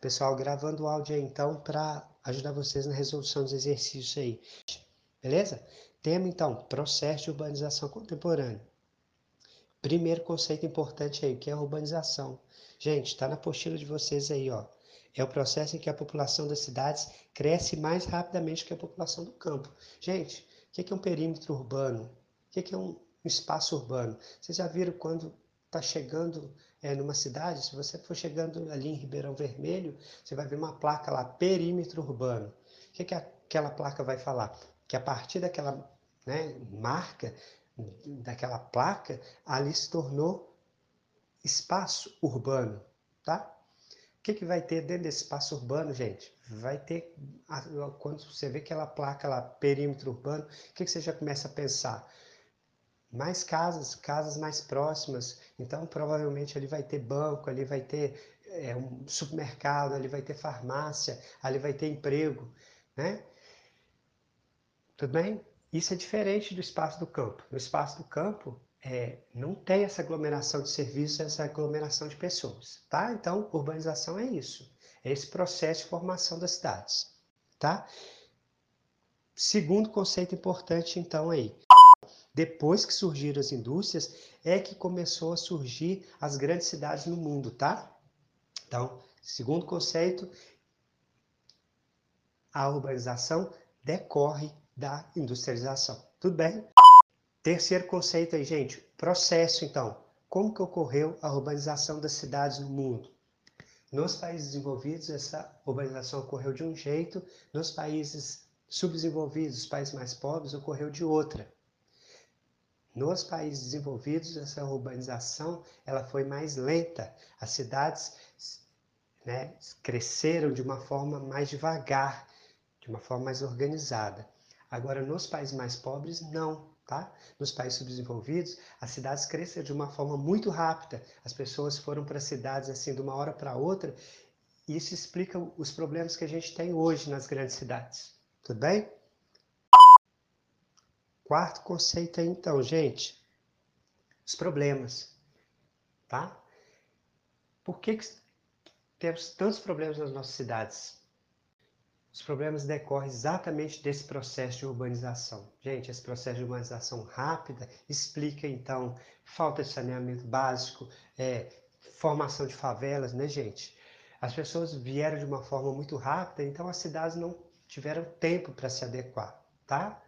Pessoal, gravando o áudio aí então para ajudar vocês na resolução dos exercícios aí. Beleza? Tema então, processo de urbanização contemporânea. Primeiro conceito importante aí, que é a urbanização. Gente, está na apostila de vocês aí, ó. É o processo em que a população das cidades cresce mais rapidamente que a população do campo. Gente, o que é um perímetro urbano? O que é um espaço urbano? Vocês já viram quando está chegando é, numa cidade, se você for chegando ali em Ribeirão Vermelho, você vai ver uma placa lá, perímetro urbano. O que, que aquela placa vai falar? Que a partir daquela né, marca, daquela placa, ali se tornou espaço urbano, tá? O que, que vai ter dentro desse espaço urbano, gente? Vai ter, quando você vê aquela placa lá, perímetro urbano, o que, que você já começa a pensar? Mais casas, casas mais próximas. Então, provavelmente ali vai ter banco, ali vai ter é, um supermercado, ali vai ter farmácia, ali vai ter emprego, né? Tudo bem? Isso é diferente do espaço do campo. No espaço do campo, é, não tem essa aglomeração de serviços, essa aglomeração de pessoas, tá? Então, urbanização é isso. É esse processo de formação das cidades, tá? Segundo conceito importante, então, aí. Depois que surgiram as indústrias, é que começou a surgir as grandes cidades no mundo, tá? Então, segundo conceito, a urbanização decorre da industrialização. Tudo bem? Terceiro conceito aí, gente, processo então. Como que ocorreu a urbanização das cidades no mundo? Nos países desenvolvidos, essa urbanização ocorreu de um jeito, nos países subdesenvolvidos, os países mais pobres, ocorreu de outra. Nos países desenvolvidos, essa urbanização ela foi mais lenta. As cidades né, cresceram de uma forma mais devagar, de uma forma mais organizada. Agora, nos países mais pobres, não. Tá? Nos países subdesenvolvidos, as cidades cresceram de uma forma muito rápida. As pessoas foram para cidades assim de uma hora para outra. E isso explica os problemas que a gente tem hoje nas grandes cidades. Tudo bem? Quarto conceito aí, então, gente, os problemas, tá? Por que, que temos tantos problemas nas nossas cidades? Os problemas decorrem exatamente desse processo de urbanização. Gente, esse processo de urbanização rápida explica, então, falta de saneamento básico, é, formação de favelas, né, gente? As pessoas vieram de uma forma muito rápida, então as cidades não tiveram tempo para se adequar, tá?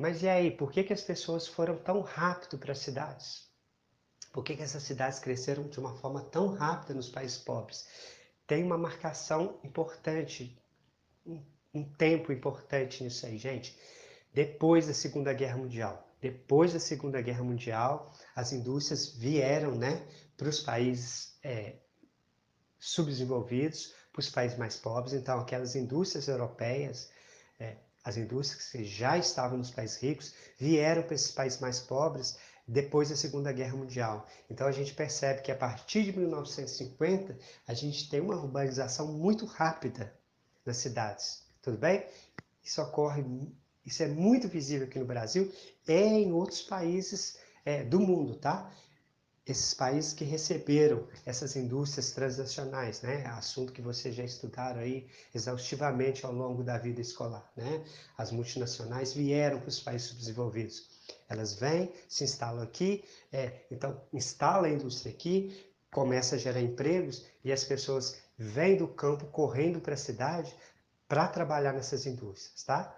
Mas e aí, por que, que as pessoas foram tão rápido para as cidades? Por que, que essas cidades cresceram de uma forma tão rápida nos países pobres? Tem uma marcação importante, um, tempo importante nisso aí, gente. Depois da Segunda Guerra Mundial. Depois da Segunda Guerra Mundial, as indústrias vieram né, para os países é, subdesenvolvidos, para os países mais pobres. Então, aquelas indústrias europeias, é, as indústrias que já estavam nos países ricos vieram para esses países mais pobres depois da Segunda Guerra Mundial. Então a gente percebe que a partir de 1950 a gente tem uma urbanização muito rápida nas cidades. Tudo bem? Isso ocorre, isso é muito visível aqui no Brasil e em outros países é, do mundo, tá? Esses países que receberam essas indústrias transnacionais, né? Assunto que vocês já estudaram aí exaustivamente ao longo da vida escolar, né? As multinacionais vieram para os países subdesenvolvidos. Elas vêm, se instalam aqui, é, então instala a indústria aqui, começa a gerar empregos e as pessoas vêm do campo correndo para a cidade para trabalhar nessas indústrias, tá?